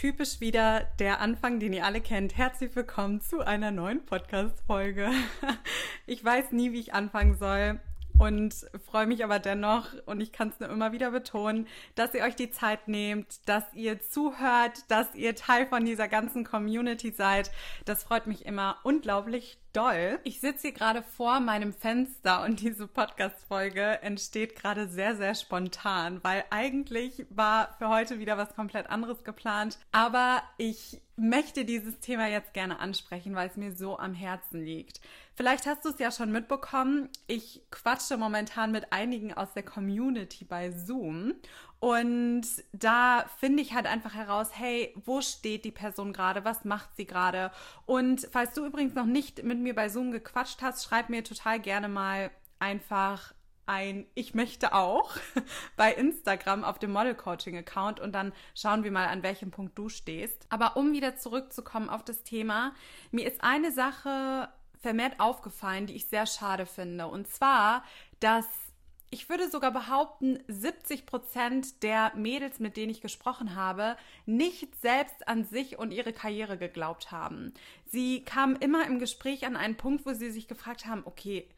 Typisch wieder der Anfang, den ihr alle kennt. Herzlich willkommen zu einer neuen Podcast-Folge. Ich weiß nie, wie ich anfangen soll und freue mich aber dennoch und ich kann es nur immer wieder betonen, dass ihr euch die Zeit nehmt, dass ihr zuhört, dass ihr Teil von dieser ganzen Community seid. Das freut mich immer unglaublich doll. Ich sitze hier gerade vor meinem Fenster und diese Podcast-Folge entsteht gerade sehr, sehr spontan, weil eigentlich war für heute wieder was komplett anderes geplant. Aber ich möchte dieses Thema jetzt gerne ansprechen, weil es mir so am Herzen liegt. Vielleicht hast du es ja schon mitbekommen. Ich quatsche momentan mit einigen aus der Community bei Zoom und da finde ich halt einfach heraus, hey, wo steht die Person gerade? Was macht sie gerade? Und falls du übrigens noch nicht mit mir bei Zoom gequatscht hast, schreib mir total gerne mal einfach ein Ich möchte auch bei Instagram auf dem Model Coaching Account und dann schauen wir mal, an welchem Punkt du stehst. Aber um wieder zurückzukommen auf das Thema, mir ist eine Sache vermehrt aufgefallen, die ich sehr schade finde. Und zwar, dass ich würde sogar behaupten, 70 Prozent der Mädels, mit denen ich gesprochen habe, nicht selbst an sich und ihre Karriere geglaubt haben. Sie kamen immer im Gespräch an einen Punkt, wo sie sich gefragt haben, okay,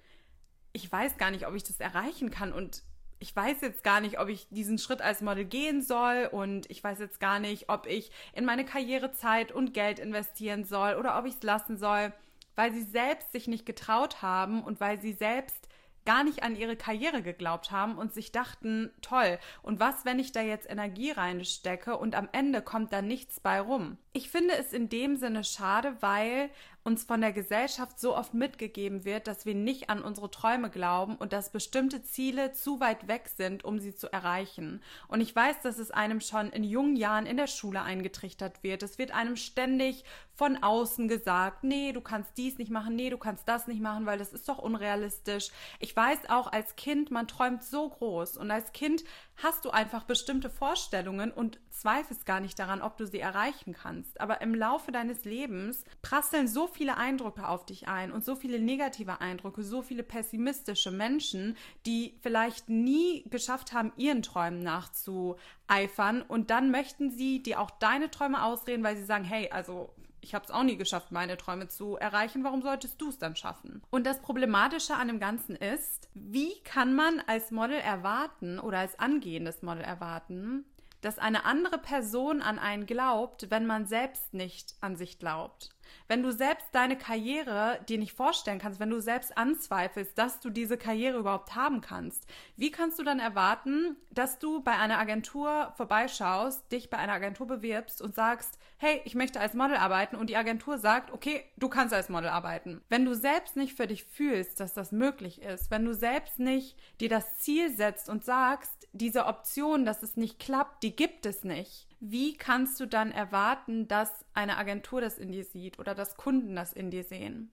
ich weiß gar nicht, ob ich das erreichen kann und ich weiß jetzt gar nicht, ob ich diesen Schritt als Model gehen soll und ich weiß jetzt gar nicht, ob ich in meine Karriere Zeit und Geld investieren soll oder ob ich es lassen soll, weil sie selbst sich nicht getraut haben und weil sie selbst gar nicht an ihre Karriere geglaubt haben und sich dachten, toll, und was, wenn ich da jetzt Energie reinstecke und am Ende kommt da nichts bei rum? Ich finde es in dem Sinne schade, weil uns von der Gesellschaft so oft mitgegeben wird, dass wir nicht an unsere Träume glauben und dass bestimmte Ziele zu weit weg sind, um sie zu erreichen. Und ich weiß, dass es einem schon in jungen Jahren in der Schule eingetrichtert wird. Es wird einem ständig von außen gesagt, nee, du kannst dies nicht machen, nee, du kannst das nicht machen, weil das ist doch unrealistisch. Ich weiß auch als Kind, man träumt so groß und als Kind hast du einfach bestimmte Vorstellungen und zweifelst gar nicht daran, ob du sie erreichen kannst. Aber im Laufe deines Lebens prasseln so viele Eindrücke auf dich ein und so viele negative Eindrücke, so viele pessimistische Menschen, die vielleicht nie geschafft haben, ihren Träumen nachzueifern und dann möchten sie dir auch deine Träume ausreden, weil sie sagen, hey, also ich habe es auch nie geschafft, meine Träume zu erreichen. Warum solltest du es dann schaffen? Und das Problematische an dem Ganzen ist, wie kann man als Model erwarten oder als angehendes Model erwarten, dass eine andere Person an einen glaubt, wenn man selbst nicht an sich glaubt? Wenn du selbst deine Karriere dir nicht vorstellen kannst, wenn du selbst anzweifelst, dass du diese Karriere überhaupt haben kannst, wie kannst du dann erwarten, dass du bei einer Agentur vorbeischaust, dich bei einer Agentur bewirbst und sagst, hey, ich möchte als Model arbeiten und die Agentur sagt, okay, du kannst als Model arbeiten. Wenn du selbst nicht für dich fühlst, dass das möglich ist, wenn du selbst nicht dir das Ziel setzt und sagst, diese Option, dass es nicht klappt, die gibt es nicht, wie kannst du dann erwarten, dass eine Agentur das in dir sieht oder dass Kunden das in dir sehen?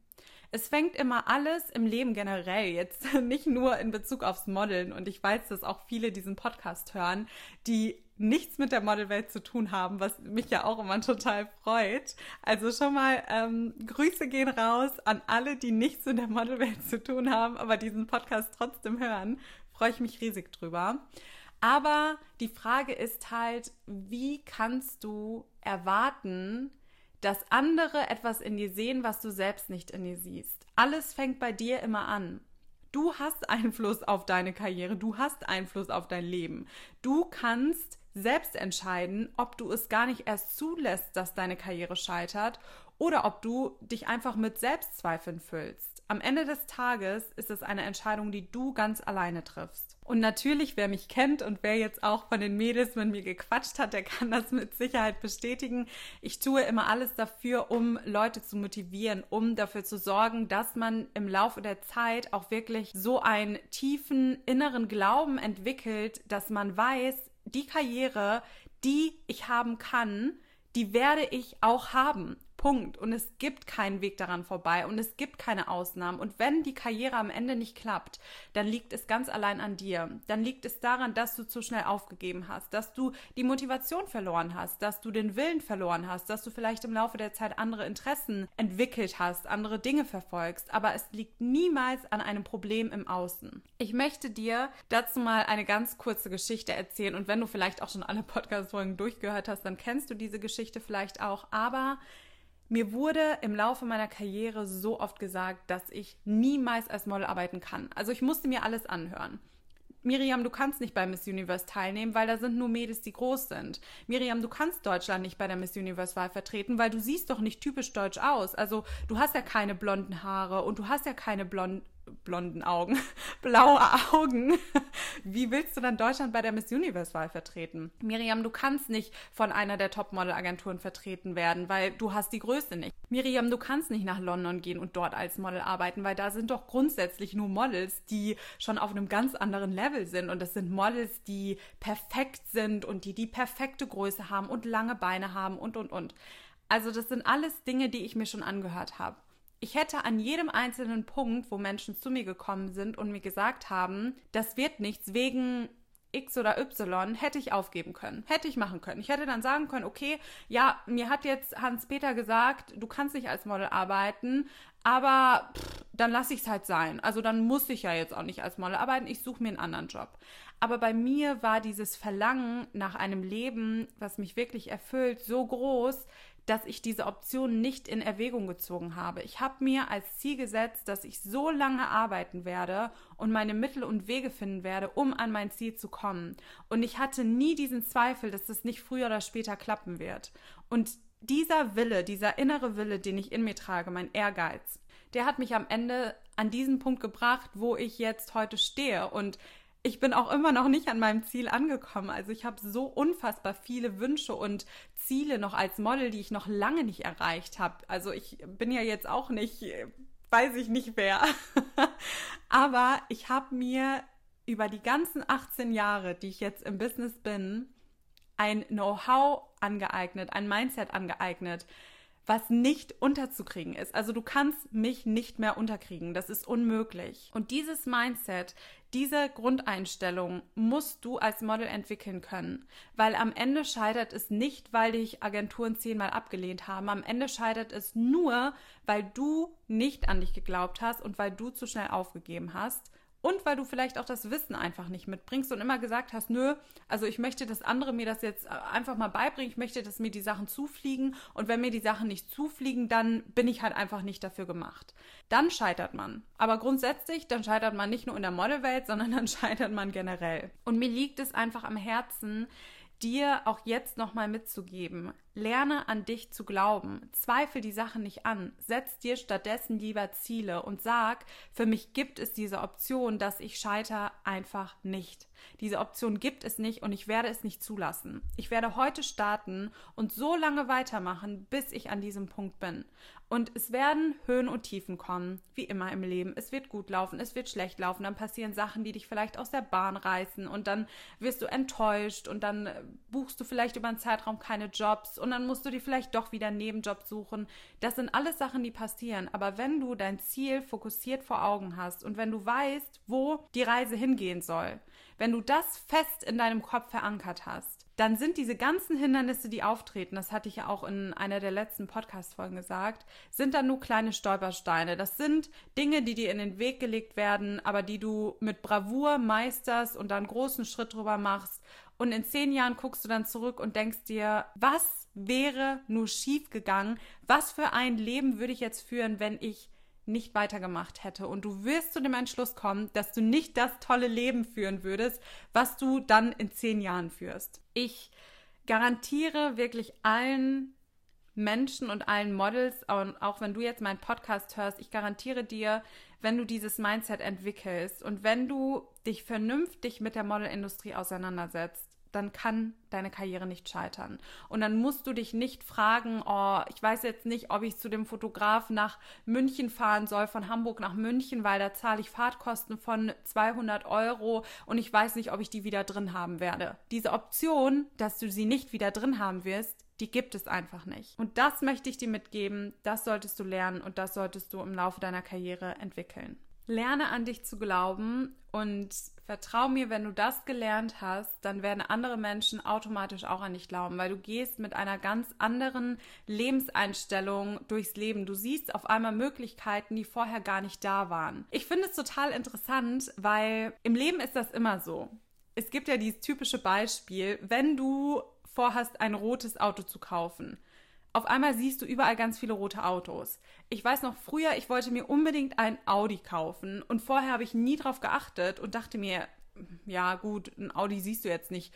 Es fängt immer alles im Leben generell, jetzt nicht nur in Bezug aufs Modeln. Und ich weiß, dass auch viele diesen Podcast hören, die nichts mit der Modelwelt zu tun haben, was mich ja auch immer total freut. Also schon mal ähm, Grüße gehen raus an alle, die nichts mit der Modelwelt zu tun haben, aber diesen Podcast trotzdem hören. Freue ich mich riesig drüber. Aber die Frage ist halt, wie kannst du erwarten, dass andere etwas in dir sehen, was du selbst nicht in dir siehst? Alles fängt bei dir immer an. Du hast Einfluss auf deine Karriere, du hast Einfluss auf dein Leben. Du kannst selbst entscheiden, ob du es gar nicht erst zulässt, dass deine Karriere scheitert oder ob du dich einfach mit Selbstzweifeln füllst. Am Ende des Tages ist es eine Entscheidung, die du ganz alleine triffst. Und natürlich, wer mich kennt und wer jetzt auch von den Mädels mit mir gequatscht hat, der kann das mit Sicherheit bestätigen. Ich tue immer alles dafür, um Leute zu motivieren, um dafür zu sorgen, dass man im Laufe der Zeit auch wirklich so einen tiefen inneren Glauben entwickelt, dass man weiß, die Karriere, die ich haben kann, die werde ich auch haben Punkt. Und es gibt keinen Weg daran vorbei und es gibt keine Ausnahmen. Und wenn die Karriere am Ende nicht klappt, dann liegt es ganz allein an dir. Dann liegt es daran, dass du zu schnell aufgegeben hast, dass du die Motivation verloren hast, dass du den Willen verloren hast, dass du vielleicht im Laufe der Zeit andere Interessen entwickelt hast, andere Dinge verfolgst. Aber es liegt niemals an einem Problem im Außen. Ich möchte dir dazu mal eine ganz kurze Geschichte erzählen. Und wenn du vielleicht auch schon alle Podcast-Folgen durchgehört hast, dann kennst du diese Geschichte vielleicht auch. Aber mir wurde im Laufe meiner Karriere so oft gesagt, dass ich niemals als Model arbeiten kann. Also ich musste mir alles anhören. Miriam, du kannst nicht bei Miss Universe teilnehmen, weil da sind nur Mädels, die groß sind. Miriam, du kannst Deutschland nicht bei der Miss Universe Wahl vertreten, weil du siehst doch nicht typisch deutsch aus. Also du hast ja keine blonden Haare und du hast ja keine blonden blonden Augen, blaue Augen. Wie willst du dann Deutschland bei der Miss Universe-Wahl vertreten? Miriam, du kannst nicht von einer der Topmodel-Agenturen vertreten werden, weil du hast die Größe nicht. Miriam, du kannst nicht nach London gehen und dort als Model arbeiten, weil da sind doch grundsätzlich nur Models, die schon auf einem ganz anderen Level sind. Und das sind Models, die perfekt sind und die die perfekte Größe haben und lange Beine haben und, und, und. Also das sind alles Dinge, die ich mir schon angehört habe ich hätte an jedem einzelnen Punkt, wo Menschen zu mir gekommen sind und mir gesagt haben, das wird nichts wegen X oder Y, hätte ich aufgeben können, hätte ich machen können. Ich hätte dann sagen können, okay, ja, mir hat jetzt Hans-Peter gesagt, du kannst nicht als Model arbeiten, aber pff, dann lasse ich es halt sein. Also dann muss ich ja jetzt auch nicht als Model arbeiten, ich suche mir einen anderen Job. Aber bei mir war dieses Verlangen nach einem Leben, was mich wirklich erfüllt, so groß, dass ich diese Option nicht in Erwägung gezogen habe. Ich habe mir als Ziel gesetzt, dass ich so lange arbeiten werde und meine Mittel und Wege finden werde, um an mein Ziel zu kommen. Und ich hatte nie diesen Zweifel, dass es nicht früher oder später klappen wird. Und dieser Wille, dieser innere Wille, den ich in mir trage, mein Ehrgeiz, der hat mich am Ende an diesen Punkt gebracht, wo ich jetzt heute stehe. Und ich bin auch immer noch nicht an meinem Ziel angekommen. Also ich habe so unfassbar viele Wünsche und Ziele noch als Model, die ich noch lange nicht erreicht habe. Also ich bin ja jetzt auch nicht, weiß ich nicht wer. Aber ich habe mir über die ganzen 18 Jahre, die ich jetzt im Business bin, ein Know-how angeeignet, ein Mindset angeeignet, was nicht unterzukriegen ist. Also du kannst mich nicht mehr unterkriegen. Das ist unmöglich. Und dieses Mindset, diese Grundeinstellung musst du als Model entwickeln können, weil am Ende scheitert es nicht, weil dich Agenturen zehnmal abgelehnt haben. Am Ende scheitert es nur, weil du nicht an dich geglaubt hast und weil du zu schnell aufgegeben hast und weil du vielleicht auch das Wissen einfach nicht mitbringst und immer gesagt hast, nö, also ich möchte, dass andere mir das jetzt äh, einfach mal beibringen, ich möchte, dass mir die Sachen zufliegen und wenn mir die Sachen nicht zufliegen, dann bin ich halt einfach nicht dafür gemacht. Dann scheitert man. Aber grundsätzlich, dann scheitert man nicht nur in der Modelwelt, sondern dann scheitert man generell. Und mir liegt es einfach am Herzen, dir auch jetzt nochmal mitzugeben. Lerne an dich zu glauben. Zweifel die Sachen nicht an. Setz dir stattdessen lieber Ziele und sag, für mich gibt es diese Option, dass ich scheiter einfach nicht. Diese Option gibt es nicht und ich werde es nicht zulassen. Ich werde heute starten und so lange weitermachen, bis ich an diesem Punkt bin. Und es werden Höhen und Tiefen kommen, wie immer im Leben. Es wird gut laufen, es wird schlecht laufen, dann passieren Sachen, die dich vielleicht aus der Bahn reißen und dann wirst du enttäuscht und dann äh, buchst du vielleicht über einen Zeitraum keine Jobs und dann musst du dir vielleicht doch wieder einen Nebenjob suchen. Das sind alles Sachen, die passieren. Aber wenn du dein Ziel fokussiert vor Augen hast und wenn du weißt, wo die Reise hingehen soll, wenn du das fest in deinem Kopf verankert hast, dann sind diese ganzen Hindernisse, die auftreten, das hatte ich ja auch in einer der letzten Podcast-Folgen gesagt, sind dann nur kleine Stolpersteine. Das sind Dinge, die dir in den Weg gelegt werden, aber die du mit Bravour meisterst und dann großen Schritt drüber machst. Und in zehn Jahren guckst du dann zurück und denkst dir, was wäre nur schief gegangen? Was für ein Leben würde ich jetzt führen, wenn ich nicht weitergemacht hätte. Und du wirst zu dem Entschluss kommen, dass du nicht das tolle Leben führen würdest, was du dann in zehn Jahren führst. Ich garantiere wirklich allen Menschen und allen Models, auch wenn du jetzt meinen Podcast hörst, ich garantiere dir, wenn du dieses Mindset entwickelst und wenn du dich vernünftig mit der Modelindustrie auseinandersetzt, dann kann deine Karriere nicht scheitern. Und dann musst du dich nicht fragen, oh, ich weiß jetzt nicht, ob ich zu dem Fotograf nach München fahren soll, von Hamburg nach München, weil da zahle ich Fahrtkosten von 200 Euro und ich weiß nicht, ob ich die wieder drin haben werde. Diese Option, dass du sie nicht wieder drin haben wirst, Die gibt es einfach nicht. Und das möchte ich dir mitgeben, das solltest du lernen und das solltest du im Laufe deiner Karriere entwickeln. Lerne an dich zu glauben und vertrau mir, wenn du das gelernt hast, dann werden andere Menschen automatisch auch an dich glauben, weil du gehst mit einer ganz anderen Lebenseinstellung durchs Leben. Du siehst auf einmal Möglichkeiten, die vorher gar nicht da waren. Ich finde es total interessant, weil im Leben ist das immer so. Es gibt ja dieses typische Beispiel, wenn du vorhast, ein rotes Auto zu kaufen auf einmal siehst du überall ganz viele rote Autos. Ich weiß noch früher, ich wollte mir unbedingt ein Audi kaufen und vorher habe ich nie drauf geachtet und dachte mir, ja gut, ein Audi siehst du jetzt nicht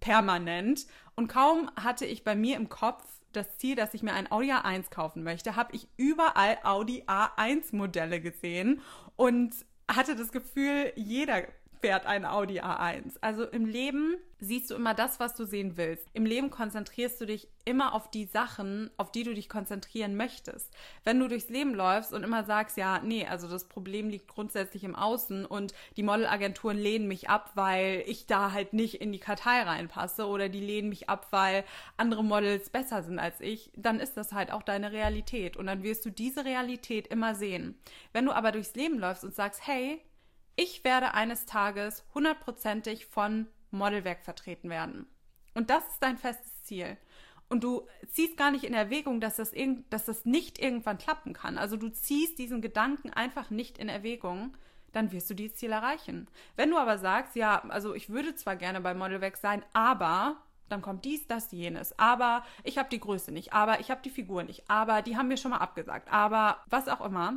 permanent. Und kaum hatte ich bei mir im Kopf das Ziel, dass ich mir ein Audi A1 kaufen möchte, habe ich überall Audi A1 Modelle gesehen und hatte das Gefühl, jeder fährt ein Audi A1. Also im Leben siehst du immer das, was du sehen willst. Im Leben konzentrierst du dich immer auf die Sachen, auf die du dich konzentrieren möchtest. Wenn du durchs Leben läufst und immer sagst, ja, nee, also das Problem liegt grundsätzlich im Außen und die Modelagenturen lehnen mich ab, weil ich da halt nicht in die Kartei reinpasse oder die lehnen mich ab, weil andere Models besser sind als ich, dann ist das halt auch deine Realität und dann wirst du diese Realität immer sehen. Wenn du aber durchs Leben läufst und sagst, hey, ich werde eines Tages hundertprozentig von Modelwerk vertreten werden. Und das ist dein festes Ziel. Und du ziehst gar nicht in Erwägung, dass das, dass das nicht irgendwann klappen kann. Also du ziehst diesen Gedanken einfach nicht in Erwägung, dann wirst du dieses Ziel erreichen. Wenn du aber sagst, ja, also ich würde zwar gerne bei Modelwerk sein, aber dann kommt dies, das, jenes. Aber ich habe die Größe nicht, aber ich habe die Figur nicht, aber die haben mir schon mal abgesagt, aber was auch immer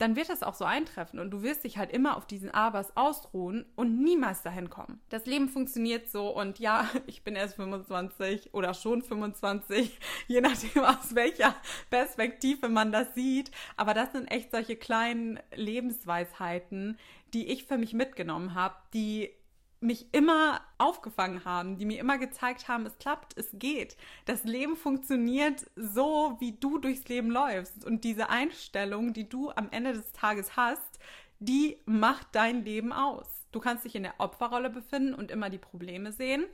dann wird das auch so eintreffen und du wirst dich halt immer auf diesen Abers ausruhen und niemals dahin kommen. Das Leben funktioniert so und ja, ich bin erst 25 oder schon 25, je nachdem aus welcher Perspektive man das sieht, aber das sind echt solche kleinen Lebensweisheiten, die ich für mich mitgenommen habe, die mich immer aufgefangen haben, die mir immer gezeigt haben, es klappt, es geht. Das Leben funktioniert so, wie du durchs Leben läufst. Und diese Einstellung, die du am Ende des Tages hast, die macht dein Leben aus. Du kannst dich in der Opferrolle befinden und immer die Probleme sehen.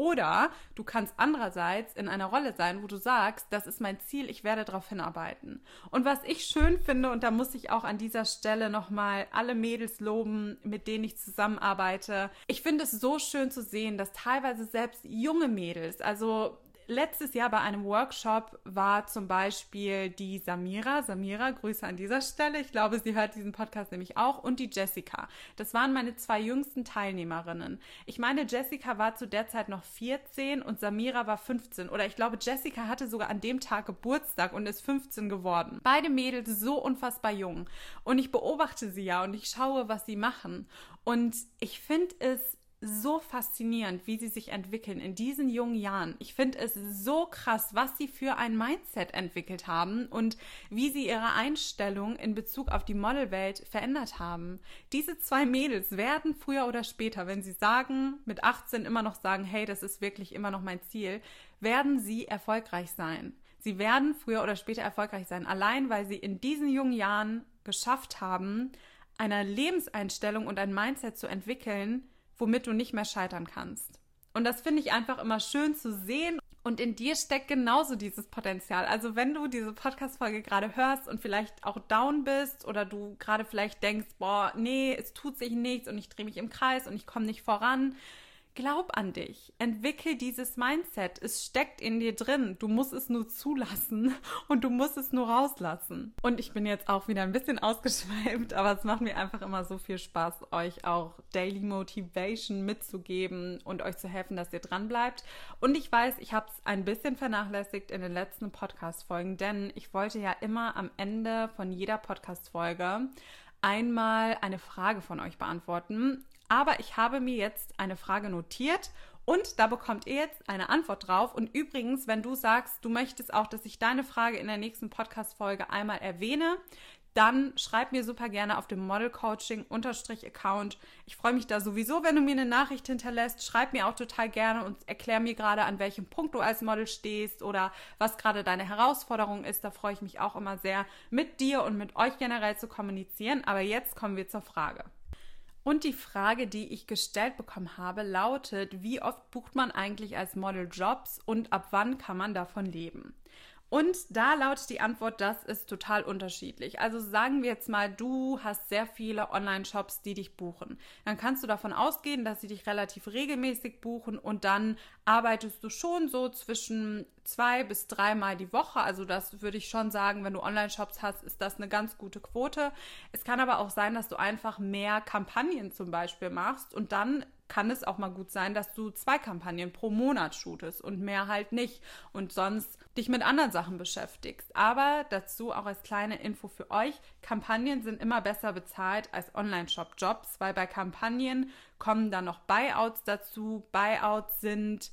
Oder du kannst andererseits in einer Rolle sein, wo du sagst, das ist mein Ziel, ich werde darauf hinarbeiten. Und was ich schön finde, und da muss ich auch an dieser Stelle nochmal alle Mädels loben, mit denen ich zusammenarbeite. Ich finde es so schön zu sehen, dass teilweise selbst junge Mädels, also letztes Jahr bei einem Workshop war zum Beispiel die Samira. Samira, Grüße an dieser Stelle. Ich glaube, sie hört diesen Podcast nämlich auch. Und die Jessica. Das waren meine zwei jüngsten Teilnehmerinnen. Ich meine, Jessica war zu der Zeit noch 14 und Samira war 15. Oder ich glaube, Jessica hatte sogar an dem Tag Geburtstag und ist 15 geworden. Beide Mädels so unfassbar jung. Und ich beobachte sie ja und ich schaue, was sie machen. Und ich finde es so faszinierend, wie sie sich entwickeln in diesen jungen Jahren. Ich finde es so krass, was sie für ein Mindset entwickelt haben und wie sie ihre Einstellung in Bezug auf die Modelwelt verändert haben. Diese zwei Mädels werden früher oder später, wenn sie sagen, mit 18 immer noch sagen, hey, das ist wirklich immer noch mein Ziel, werden sie erfolgreich sein. Sie werden früher oder später erfolgreich sein, allein weil sie in diesen jungen Jahren geschafft haben, eine Lebenseinstellung und ein Mindset zu entwickeln, womit du nicht mehr scheitern kannst. Und das finde ich einfach immer schön zu sehen. Und in dir steckt genauso dieses Potenzial. Also wenn du diese Podcast-Folge gerade hörst und vielleicht auch down bist oder du gerade vielleicht denkst, boah, nee, es tut sich nichts und ich drehe mich im Kreis und ich komme nicht voran, Glaub an dich. Entwickel dieses Mindset. Es steckt in dir drin. Du musst es nur zulassen und du musst es nur rauslassen. Und ich bin jetzt auch wieder ein bisschen ausgeschweift, aber es macht mir einfach immer so viel Spaß, euch auch Daily Motivation mitzugeben und euch zu helfen, dass ihr dran bleibt. Und ich weiß, ich habe es ein bisschen vernachlässigt in den letzten Podcast-Folgen, denn ich wollte ja immer am Ende von jeder Podcast-Folge einmal eine Frage von euch beantworten. Aber ich habe mir jetzt eine Frage notiert und da bekommt ihr jetzt eine Antwort drauf. Und übrigens, wenn du sagst, du möchtest auch, dass ich deine Frage in der nächsten Podcast-Folge einmal erwähne, dann schreib mir super gerne auf dem Model Coaching Account. Ich freue mich da sowieso, wenn du mir eine Nachricht hinterlässt. Schreib mir auch total gerne und erklär mir gerade, an welchem Punkt du als Model stehst oder was gerade deine Herausforderung ist. Da freue ich mich auch immer sehr, mit dir und mit euch generell zu kommunizieren. Aber jetzt kommen wir zur Frage. Und die Frage, die ich gestellt bekommen habe, lautet, wie oft bucht man eigentlich als Model Jobs und ab wann kann man davon leben? Und da lautet die Antwort, das ist total unterschiedlich. Also sagen wir jetzt mal, du hast sehr viele Online-Shops, die dich buchen. Dann kannst du davon ausgehen, dass sie dich relativ regelmäßig buchen und dann arbeitest du schon so zwischen zwei bis dreimal die Woche. Also das würde ich schon sagen, wenn du Online-Shops hast, ist das eine ganz gute Quote. Es kann aber auch sein, dass du einfach mehr Kampagnen zum Beispiel machst und dann kann es auch mal gut sein, dass du zwei Kampagnen pro Monat shootest und mehr halt nicht und sonst dich mit anderen Sachen beschäftigst. Aber dazu auch als kleine Info für euch, Kampagnen sind immer besser bezahlt als Online-Shop-Jobs, weil bei Kampagnen kommen dann noch Buyouts dazu. Buyouts sind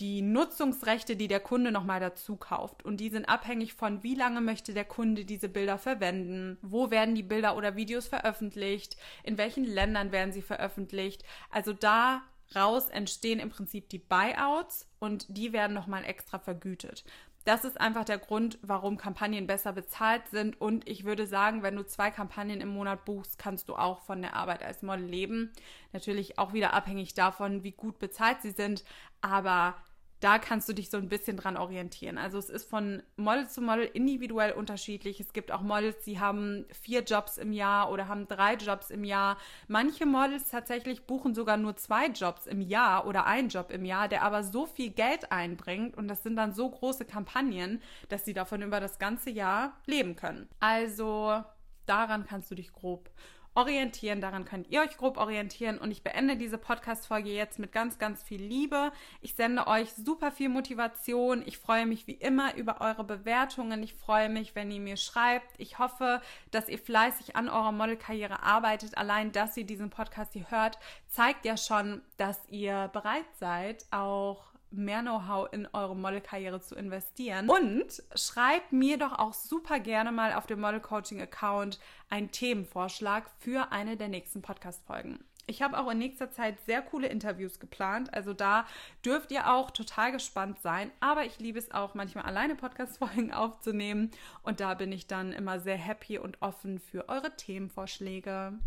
die Nutzungsrechte, die der Kunde nochmal dazu kauft. Und die sind abhängig von, wie lange möchte der Kunde diese Bilder verwenden, wo werden die Bilder oder Videos veröffentlicht, in welchen Ländern werden sie veröffentlicht. Also daraus entstehen im Prinzip die Buyouts und die werden nochmal extra vergütet. Das ist einfach der Grund, warum Kampagnen besser bezahlt sind. Und ich würde sagen, wenn du zwei Kampagnen im Monat buchst, kannst du auch von der Arbeit als Model leben. Natürlich auch wieder abhängig davon, wie gut bezahlt sie sind. Aber da kannst du dich so ein bisschen dran orientieren. Also es ist von Model zu Model individuell unterschiedlich. Es gibt auch Models, die haben vier Jobs im Jahr oder haben drei Jobs im Jahr. Manche Models tatsächlich buchen sogar nur zwei Jobs im Jahr oder einen Job im Jahr, der aber so viel Geld einbringt und das sind dann so große Kampagnen, dass sie davon über das ganze Jahr leben können. Also daran kannst du dich grob orientieren. Daran könnt ihr euch grob orientieren. Und ich beende diese Podcast-Folge jetzt mit ganz, ganz viel Liebe. Ich sende euch super viel Motivation. Ich freue mich wie immer über eure Bewertungen. Ich freue mich, wenn ihr mir schreibt. Ich hoffe, dass ihr fleißig an eurer Modelkarriere arbeitet. Allein, dass ihr diesen Podcast hier hört, zeigt ja schon, dass ihr bereit seid, auch mehr Know-how in eure Modelkarriere zu investieren. Und schreibt mir doch auch super gerne mal auf dem Model Coaching Account einen Themenvorschlag für eine der nächsten Podcast-Folgen. Ich habe auch in nächster Zeit sehr coole Interviews geplant, also da dürft ihr auch total gespannt sein. Aber ich liebe es auch manchmal alleine Podcast-Folgen aufzunehmen und da bin ich dann immer sehr happy und offen für eure Themenvorschläge.